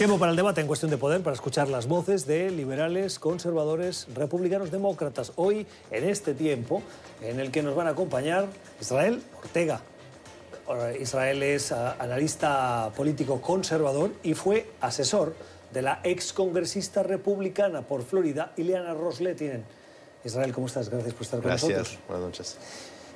Tiempo para el debate en cuestión de poder, para escuchar las voces de liberales, conservadores, republicanos, demócratas. Hoy, en este tiempo, en el que nos van a acompañar Israel Ortega. Israel es ah, analista político conservador y fue asesor de la excongresista republicana por Florida, Ileana Rosletinen. Israel, ¿cómo estás? Gracias por estar con nosotros. Gracias, buenas noches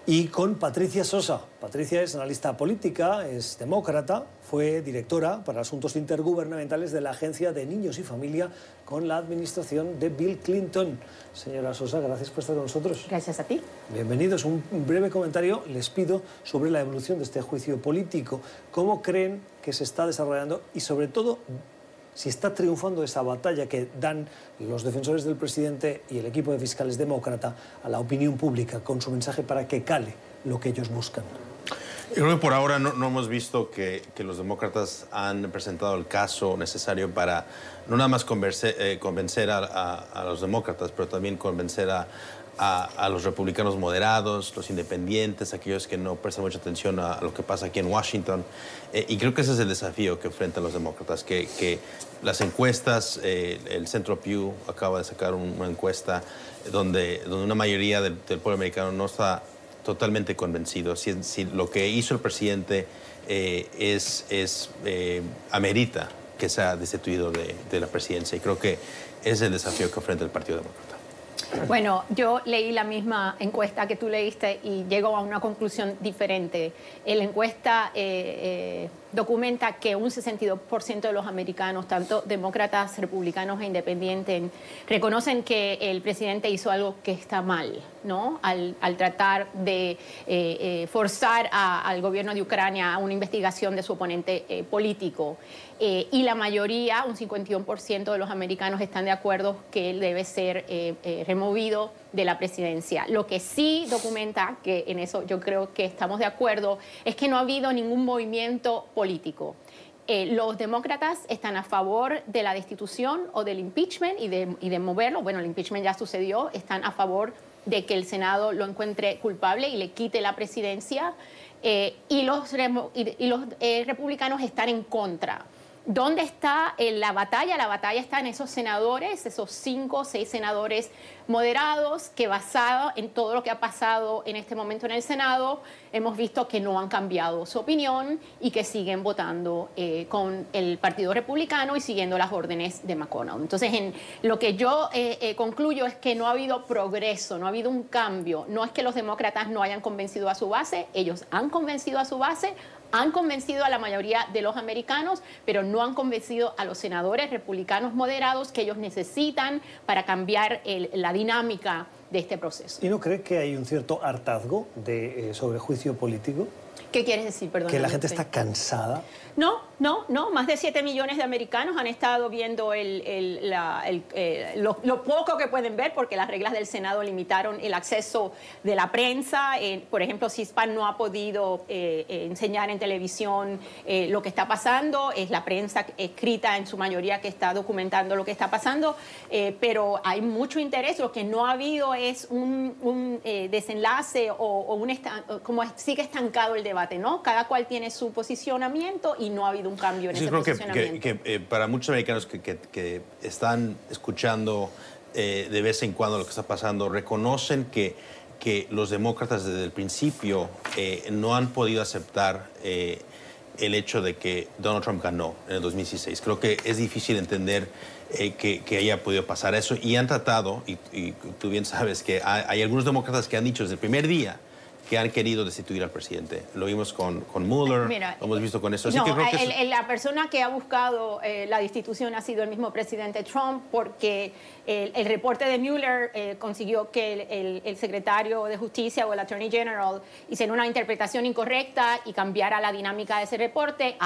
y con Patricia Sosa. Patricia es analista política, es demócrata, fue directora para asuntos intergubernamentales de la Agencia de Niños y Familia con la administración de Bill Clinton. Señora Sosa, gracias por estar con nosotros. Gracias a ti. Bienvenidos. Un breve comentario les pido sobre la evolución de este juicio político. ¿Cómo creen que se está desarrollando y sobre todo si está triunfando esa batalla que dan los defensores del presidente y el equipo de fiscales demócrata a la opinión pública con su mensaje para que cale lo que ellos buscan. Yo creo que por ahora no, hemos visto que, los demócratas han presentado el caso necesario para no nada más eh, convencer a, los demócratas, pero también convencer a, a, los republicanos moderados, los independientes, aquellos que no prestan mucha atención a, lo que pasa aquí en Washington. Eh, y creo que ese es el desafío que enfrentan los demócratas, que, que las encuestas, eh, el Centro Pew acaba de sacar una encuesta donde, donde una mayoría del, pueblo americano no está totalmente convencido si, lo que hizo el presidente eh, es, es amerita que sea destituido de, de la presidencia. Y creo que ese es el desafío que enfrenta el Partido Demócrata. Bueno, yo leí la misma encuesta que tú leíste y llego a una conclusión diferente. La encuesta eh, eh, documenta que un 62% de los americanos, tanto demócratas, republicanos e independientes, reconocen que el presidente hizo algo que está mal, ¿no? Al, tratar de eh, forzar al gobierno de Ucrania a una investigación de su oponente político. y la mayoría, un 51% de los americanos, están de acuerdo que él debe ser removido de la presidencia. Lo que sí documenta, que en eso yo creo que estamos de acuerdo, es que no ha habido ningún movimiento político. Eh, los demócratas están a favor de la destitución o del impeachment y de, moverlo. Bueno, el impeachment ya sucedió. Están a favor de que el Senado lo encuentre culpable y le quite la presidencia. Eh, y los, los eh, republicanos están en contra. ¿Dónde está la batalla? La batalla está en esos senadores, esos cinco o seis senadores moderados que basado en todo lo que ha pasado en este momento en el Senado, hemos visto que no han cambiado su opinión y que siguen votando eh, con el Partido Republicano y siguiendo las órdenes de McConnell. Entonces, en, lo que yo eh, eh, concluyo es que no ha habido progreso, no ha habido un cambio. No es que los demócratas no hayan convencido a su base, ellos han convencido a su base, han convencido a la mayoría de los americanos, pero no han convencido a los senadores republicanos moderados que ellos necesitan para cambiar la dinámica de este proceso. ¿Y no cree que hay un cierto hartazgo de, eh, sobre juicio político? ¿Qué quieres decir, perdón? Que la gente está cansada no, no, no. Más de 7 millones de americanos han estado viendo eh, lo, poco que pueden ver porque las reglas del Senado limitaron el acceso de la prensa. Eh, por ejemplo, CISPAN no ha podido eh, enseñar en televisión lo que está pasando. Es la prensa escrita en su mayoría que está documentando lo que está pasando. pero hay mucho interés. Lo que no ha habido es un, desenlace o, un como sigue estancado el debate, ¿no? Cada cual tiene su posicionamiento y no ha habido un cambio en ese creo posicionamiento. Que, que, eh, para muchos americanos que, están escuchando eh, de vez en cuando lo que está pasando, reconocen que, que los demócratas desde el principio eh, no han podido aceptar el hecho de que Donald Trump ganó en el 2016. Creo que es difícil entender que, que, haya podido pasar eso y han tratado, y, tú bien sabes que hay, algunos demócratas que han dicho desde el primer día, que han querido destituir al presidente. Lo vimos con, con Mueller, lo hemos visto con eso. no, que la persona que ha buscado eh, la destitución ha sido el mismo presidente Trump porque el, reporte de Mueller eh, consiguió que el, secretario de Justicia o el Attorney General hiciera una interpretación incorrecta y cambiara la dinámica de ese reporte.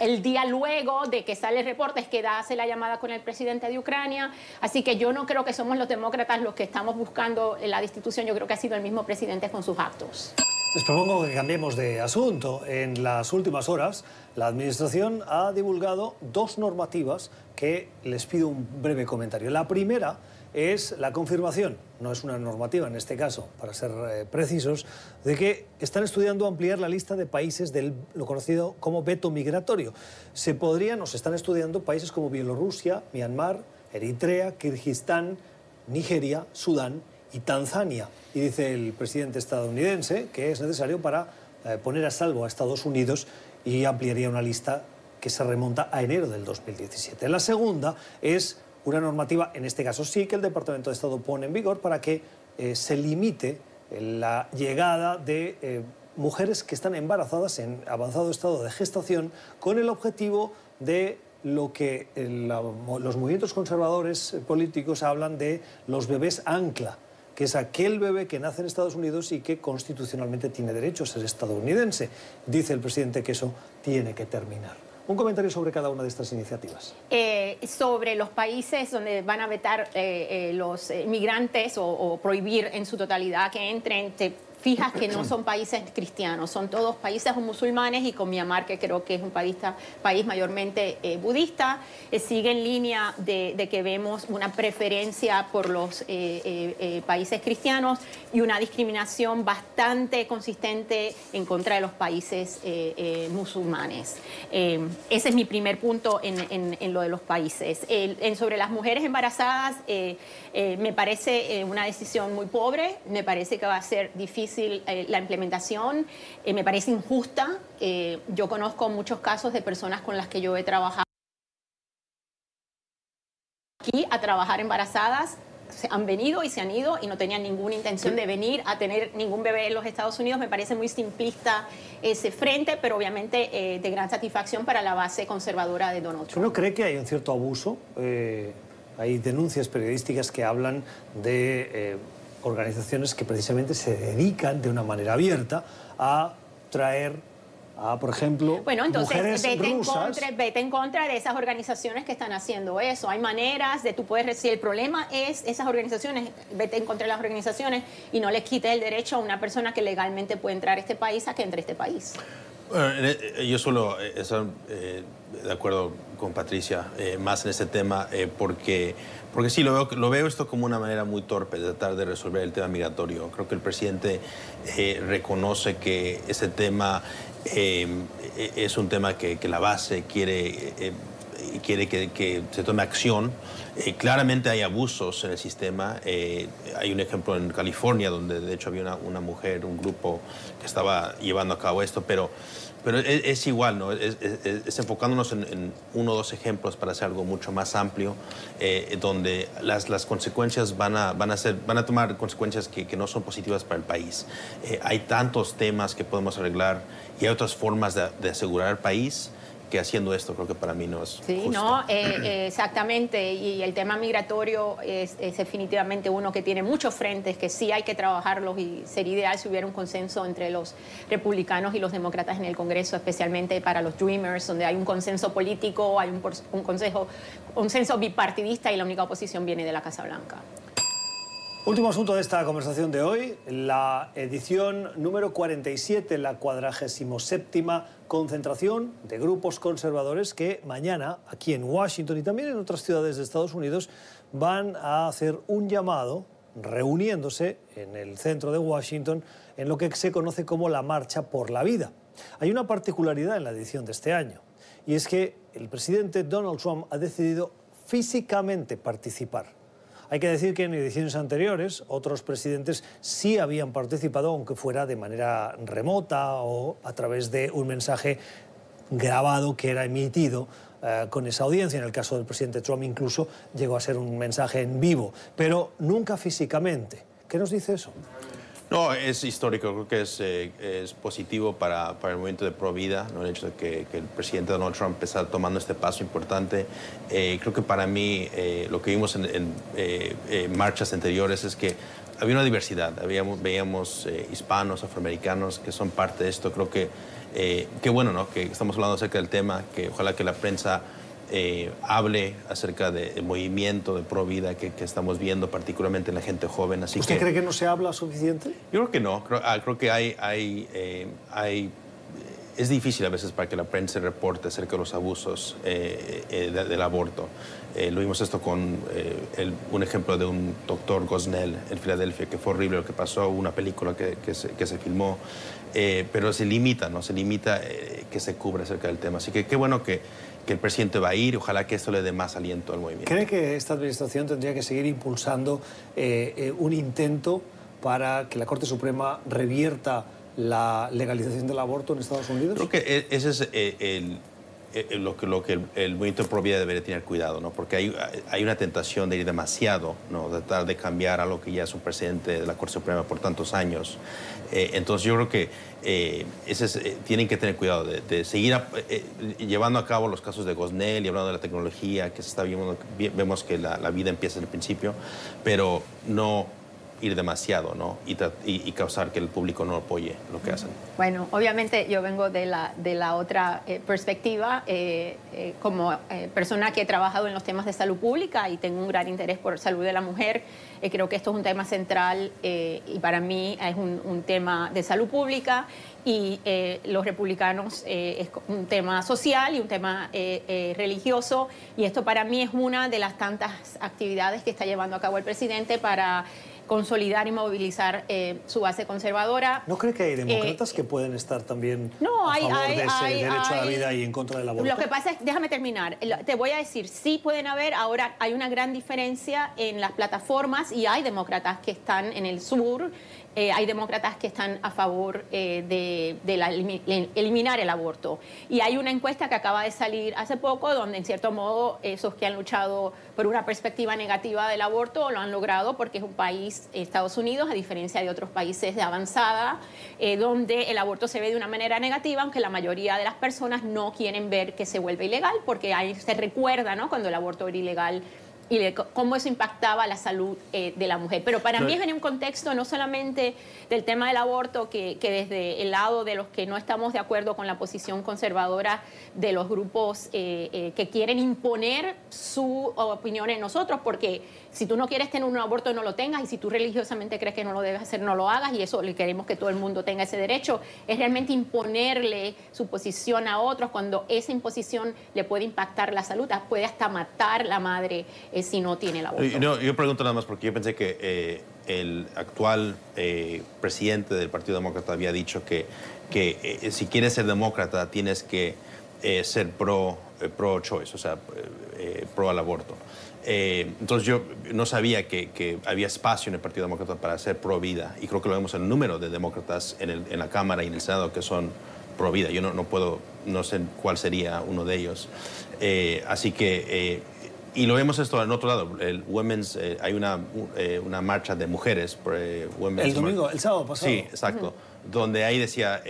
el día luego de que sale el reporte es que hace la llamada con el presidente de Ucrania. Así que yo no creo que somos los demócratas los que estamos buscando la destitución. Yo creo que ha sido el mismo presidente con sus actos. Les propongo que cambiemos de asunto. En las últimas horas, la Administración ha divulgado dos normativas que les pido un breve comentario. La primera es la confirmación, no es una normativa en este caso, para ser eh, precisos, de que están estudiando ampliar la lista de países del lo conocido como veto migratorio. Se podrían o se están estudiando países como Bielorrusia, Myanmar, Eritrea, Kirguistán, Nigeria, Sudán y Tanzania. Y dice el presidente estadounidense que es necesario para eh, poner a salvo a Estados Unidos y ampliaría una lista que se remonta a enero del 2017. La segunda es una normativa, en este caso sí, que el Departamento de Estado pone en vigor para que eh, se limite la llegada de eh, mujeres que están embarazadas en avanzado estado de gestación con el objetivo de lo que los movimientos conservadores políticos hablan de los bebés ancla que es aquel bebé que nace en Estados Unidos y que constitucionalmente tiene derecho a ser estadounidense. Dice el presidente que eso tiene que terminar. Un comentario sobre cada una de estas iniciativas. Eh, sobre los países donde van a vetar eh, eh, los inmigrantes o, o, prohibir en su totalidad que entren, fijas que no son países cristianos, son todos países musulmanes y con Myanmar, que creo que es un país, país mayormente eh, budista, eh, sigue en línea de, que vemos una preferencia por los eh, países cristianos y una discriminación bastante consistente en contra de los países musulmanes. ese es mi primer punto en, lo de los países. en, sobre las mujeres embarazadas, me parece una decisión muy pobre, me parece que va a ser difícil eh, la implementación, eh, me parece injusta. Eh, yo conozco muchos casos de personas con las que yo he trabajado aquí a trabajar embarazadas, se han venido y se han ido y no tenían ninguna intención de venir a tener ningún bebé en los Estados Unidos. Me parece muy simplista ese frente, pero obviamente de gran satisfacción para la base conservadora de Donald Trump. ¿No cree que hay un cierto abuso? hay denuncias periodísticas que hablan de organizaciones que precisamente se dedican de una manera abierta a traer a, por ejemplo, bueno, entonces vete, En contra, vete en contra de esas organizaciones que están haciendo eso. Hay maneras de tú puedes si el problema es esas organizaciones, vete en contra de las organizaciones y no les quites el derecho a una persona que legalmente puede entrar a este país a que entre a este país. E, yo solo eh, estoy eh, de acuerdo con Patricia eh, más en este tema porque porque sí, lo veo, lo veo esto como una manera muy torpe de tratar de resolver el tema migratorio. Creo que el presidente eh, reconoce que ese tema eh, es un tema que, la base quiere, eh, quiere que, se tome acción. claramente hay abusos en el sistema. hay un ejemplo en California donde de hecho había una, una mujer, un grupo que estaba llevando a cabo esto, pero pero es, igual, ¿no? Es, enfocándonos en, uno o dos ejemplos para hacer algo mucho más amplio, eh, donde las, las, consecuencias van a, van, a ser, van a tomar consecuencias que, que no son positivas para el país. Eh, hay tantos temas que podemos arreglar y hay otras formas de, de asegurar el país que haciendo esto creo que para mí no es Sí, no, eh, eh, exactamente. Y el tema migratorio es, definitivamente uno que tiene muchos frentes, que sí hay que trabajarlos y sería ideal si hubiera un consenso entre los republicanos y los demócratas en el Congreso, especialmente para los Dreamers, donde hay un consenso político, hay un, un consejo, consenso bipartidista y la única oposición viene de la Casa Blanca. Último asunto de esta conversación de hoy, la edición número 47, la 47 concentración de grupos conservadores que mañana aquí en Washington y también en otras ciudades de Estados Unidos van a hacer un llamado reuniéndose en el centro de Washington en lo que se conoce como la Marcha por la Vida. Hay una particularidad en la edición de este año y es que el presidente Donald Trump ha decidido físicamente participar. Hay que decir que en ediciones anteriores otros presidentes sí habían participado, aunque fuera de manera remota o a través de un mensaje grabado que era emitido eh, con esa audiencia. En el caso del presidente Trump incluso llegó a ser un mensaje en vivo, pero nunca físicamente. ¿Qué nos dice eso? No, es histórico, creo que es, eh, es positivo para, para, el movimiento de pro vida, ¿no? el hecho de que, el presidente Donald Trump está tomando este paso importante. Eh, creo que para mí eh, lo que vimos en, marchas anteriores es que había una diversidad, Habíamos, veíamos hispanos, afroamericanos que son parte de esto. Creo que qué bueno ¿no? que estamos hablando acerca del tema, que ojalá que la prensa eh, hable acerca del movimiento de pro vida que, estamos viendo, particularmente en la gente joven. Así ¿Usted cree que no se habla suficiente? Yo creo que no. Creo, ah, creo que hay, hay, eh, hay es difícil a veces para que la prensa reporte acerca de los abusos eh, eh, del aborto. lo vimos esto con un ejemplo de un doctor Gosnell en Filadelfia, que fue horrible lo que pasó, una película que, que, se, que se, filmó, pero se limita, ¿no? Se limita que se cubra acerca del tema. Así que qué bueno que, que el presidente va a ir, ojalá que esto le dé más aliento al movimiento. ¿Cree que esta administración tendría que seguir impulsando un intento para que la Corte Suprema revierta la legalización del aborto en Estados Unidos? Creo que e, ese es eh, el, lo que, lo que el, movimiento de vida debería tener cuidado, ¿no? porque hay, hay una tentación de ir demasiado, ¿no? de tratar de cambiar a lo que ya es un presidente de la Corte Suprema por tantos años. Eh, entonces yo creo que eh, tienen que tener cuidado de, seguir llevando a cabo los casos de Gosnell y hablando de la tecnología que se está viendo, vemos que la, la vida empieza en el principio, pero no ir demasiado ¿no? y, y, causar que el público no apoye lo que hacen. Bueno, obviamente yo vengo de la, de la otra eh, perspectiva, eh, eh, como persona que he trabajado en los temas de salud pública y tengo un gran interés por salud de la mujer, creo que esto es un tema central y para mí es un, un tema de salud pública y los republicanos es un tema social y un tema religioso y esto para mí es una de las tantas actividades que está llevando a cabo el presidente para consolidar y movilizar eh, su base conservadora. ¿No cree que hay demócratas eh, que pueden estar también a favor de ese derecho a la vida y en contra del aborto? Lo que pasa es, déjame terminar, te voy a decir, sí pueden haber, ahora hay una gran diferencia en las plataformas y hay demócratas que están en el sur, eh, hay demócratas que están a favor de, eliminar el aborto. Y hay una encuesta que acaba de salir hace poco donde en cierto modo esos que han luchado por una perspectiva negativa del aborto lo han logrado porque es un país Estados Unidos, a diferencia de otros países de avanzada, eh, donde el aborto se ve de una manera negativa, aunque la mayoría de las personas no quieren ver que se vuelve ilegal, porque ahí se recuerda ¿no? cuando el aborto era ilegal y cómo eso impactaba la salud eh, de la mujer. Pero para mí es en un contexto no solamente del tema del aborto, que, desde el lado de los que no estamos de acuerdo con la posición conservadora de los grupos eh, eh, que quieren imponer su opinión en nosotros, porque si tú no quieres tener un aborto, no lo tengas, y si tú religiosamente crees que no lo debes hacer, no lo hagas, y eso le queremos que todo el mundo tenga ese derecho, es realmente imponerle su posición a otros cuando esa imposición le puede impactar la salud, puede hasta matar la madre si no tiene la aborto. yo pregunto nada más porque yo pensé que eh, el actual eh, presidente del Partido Demócrata había dicho que, que eh, si quieres ser demócrata tienes que ser pro, pro choice, o sea, pro al aborto. entonces yo no sabía que, que, había espacio en el Partido Demócrata para ser pro vida y creo que lo vemos en el número de demócratas en, el, en la Cámara y en el Senado que son pro vida. Yo no, no puedo, no sé cuál sería uno de ellos. así que y lo vemos esto en otro lado. El Women's, eh, hay una, eh, una marcha de mujeres. Eh, el domingo, el sábado pasado. Sí, exacto. Donde ahí decía,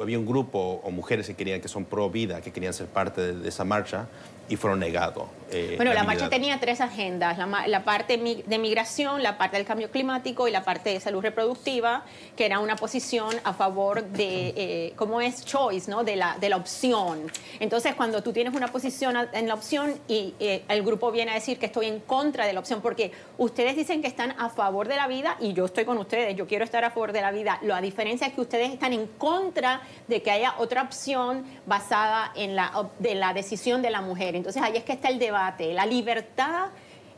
había un grupo o mujeres que querían que son pro vida, que querían ser parte de esa marcha y fueron negados. Eh, bueno, la, marcha tenía tres agendas, la, parte de migración, la parte del cambio climático y la parte de salud reproductiva, que era una posición a favor de, eh, ¿cómo es? Choice, ¿no? De la, de la opción. Entonces, cuando tú tienes una posición en la opción y eh, el grupo viene a decir que estoy en contra de la opción, porque ustedes dicen que están a favor de la vida y yo estoy con ustedes, yo quiero estar a favor de la vida. La diferencia es que ustedes están en contra de que haya otra opción basada en la, de la decisión de la mujer. Entonces ahí es que está el debate, la libertad,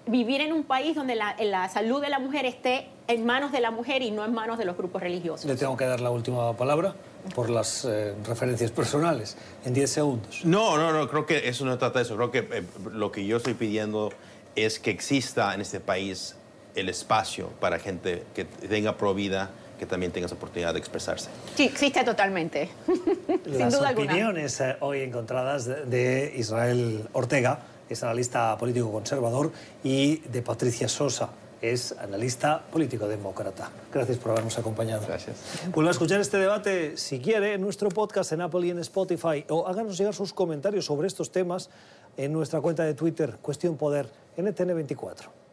vivir en un país donde la, salud de la mujer esté en manos de la mujer y no en manos de los grupos religiosos. Le tengo que dar la última palabra por las eh, referencias personales, en 10 segundos. No, no, no, creo que eso no trata de eso. Creo que eh, lo que yo estoy pidiendo es que exista en este país el espacio para gente que tenga provida que también tenga esa oportunidad de expresarse. Sí, existe totalmente. Las opiniones eh, hoy encontradas de Israel Ortega, es analista político conservador, y de Patricia Sosa, es analista político demócrata. Gracias por habernos acompañado. Gracias. Vuelva a escuchar este debate, si quiere, en nuestro podcast en Apple y en Spotify, o háganos llegar sus comentarios sobre estos temas en nuestra cuenta de Twitter, Cuestión Poder, NTN24.